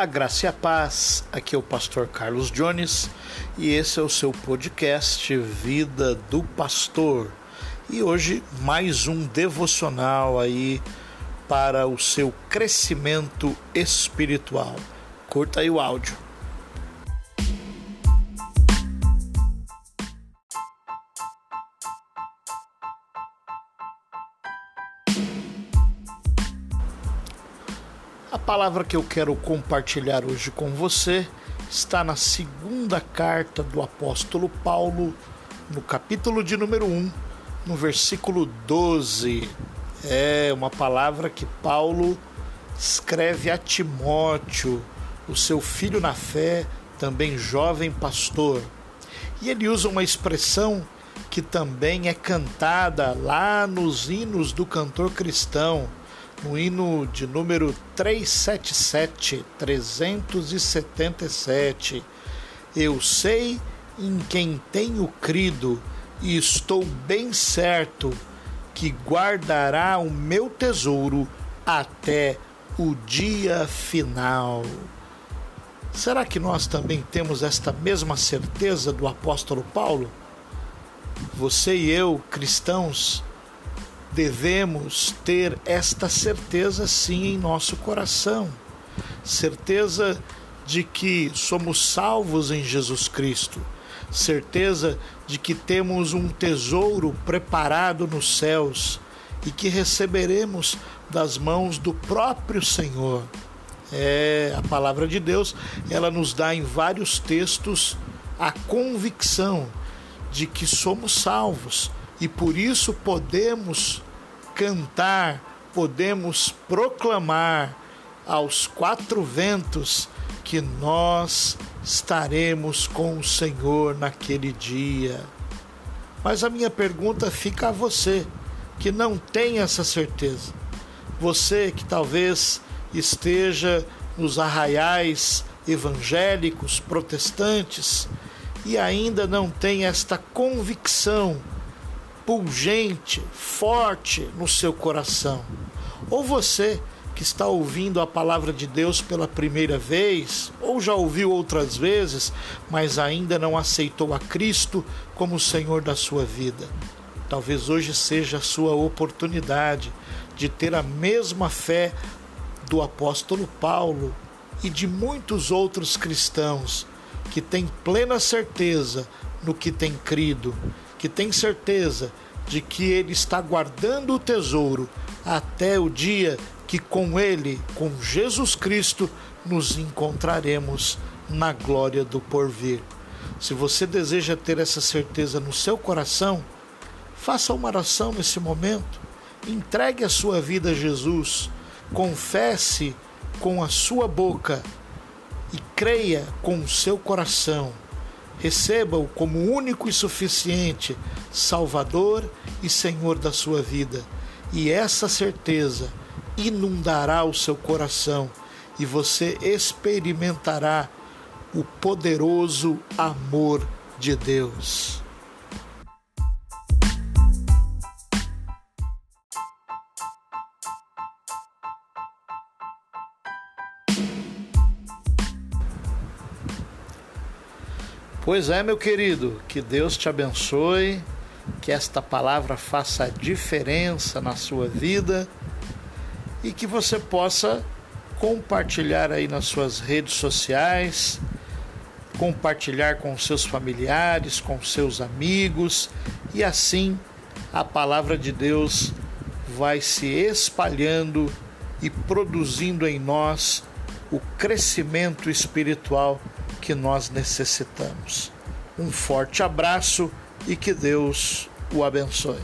A graça e a paz, aqui é o pastor Carlos Jones e esse é o seu podcast Vida do Pastor. E hoje mais um devocional aí para o seu crescimento espiritual. Curta aí o áudio. A palavra que eu quero compartilhar hoje com você está na segunda carta do apóstolo Paulo, no capítulo de número 1, no versículo 12. É uma palavra que Paulo escreve a Timóteo, o seu filho na fé, também jovem pastor. E ele usa uma expressão que também é cantada lá nos hinos do cantor cristão no hino de número 377, 377. Eu sei em quem tenho crido e estou bem certo que guardará o meu tesouro até o dia final. Será que nós também temos esta mesma certeza do apóstolo Paulo? Você e eu, cristãos, devemos ter esta certeza sim em nosso coração. Certeza de que somos salvos em Jesus Cristo. Certeza de que temos um tesouro preparado nos céus e que receberemos das mãos do próprio Senhor. É a palavra de Deus, ela nos dá em vários textos a convicção de que somos salvos e por isso podemos cantar, podemos proclamar aos quatro ventos que nós estaremos com o Senhor naquele dia. Mas a minha pergunta fica a você que não tem essa certeza. Você que talvez esteja nos arraiais evangélicos, protestantes e ainda não tem esta convicção pungente, forte no seu coração. Ou você que está ouvindo a palavra de Deus pela primeira vez, ou já ouviu outras vezes, mas ainda não aceitou a Cristo como Senhor da sua vida. Talvez hoje seja a sua oportunidade de ter a mesma fé do apóstolo Paulo e de muitos outros cristãos que têm plena certeza no que tem crido, que tem certeza de que ele está guardando o tesouro até o dia que com ele, com Jesus Cristo, nos encontraremos na glória do porvir. Se você deseja ter essa certeza no seu coração, faça uma oração nesse momento. Entregue a sua vida a Jesus. Confesse com a sua boca e creia com o seu coração Receba-o como único e suficiente Salvador e Senhor da sua vida. E essa certeza inundará o seu coração e você experimentará o poderoso amor de Deus. Pois é, meu querido, que Deus te abençoe, que esta palavra faça diferença na sua vida e que você possa compartilhar aí nas suas redes sociais, compartilhar com seus familiares, com seus amigos e assim a palavra de Deus vai se espalhando e produzindo em nós o crescimento espiritual que nós necessitamos. Um forte abraço e que Deus o abençoe.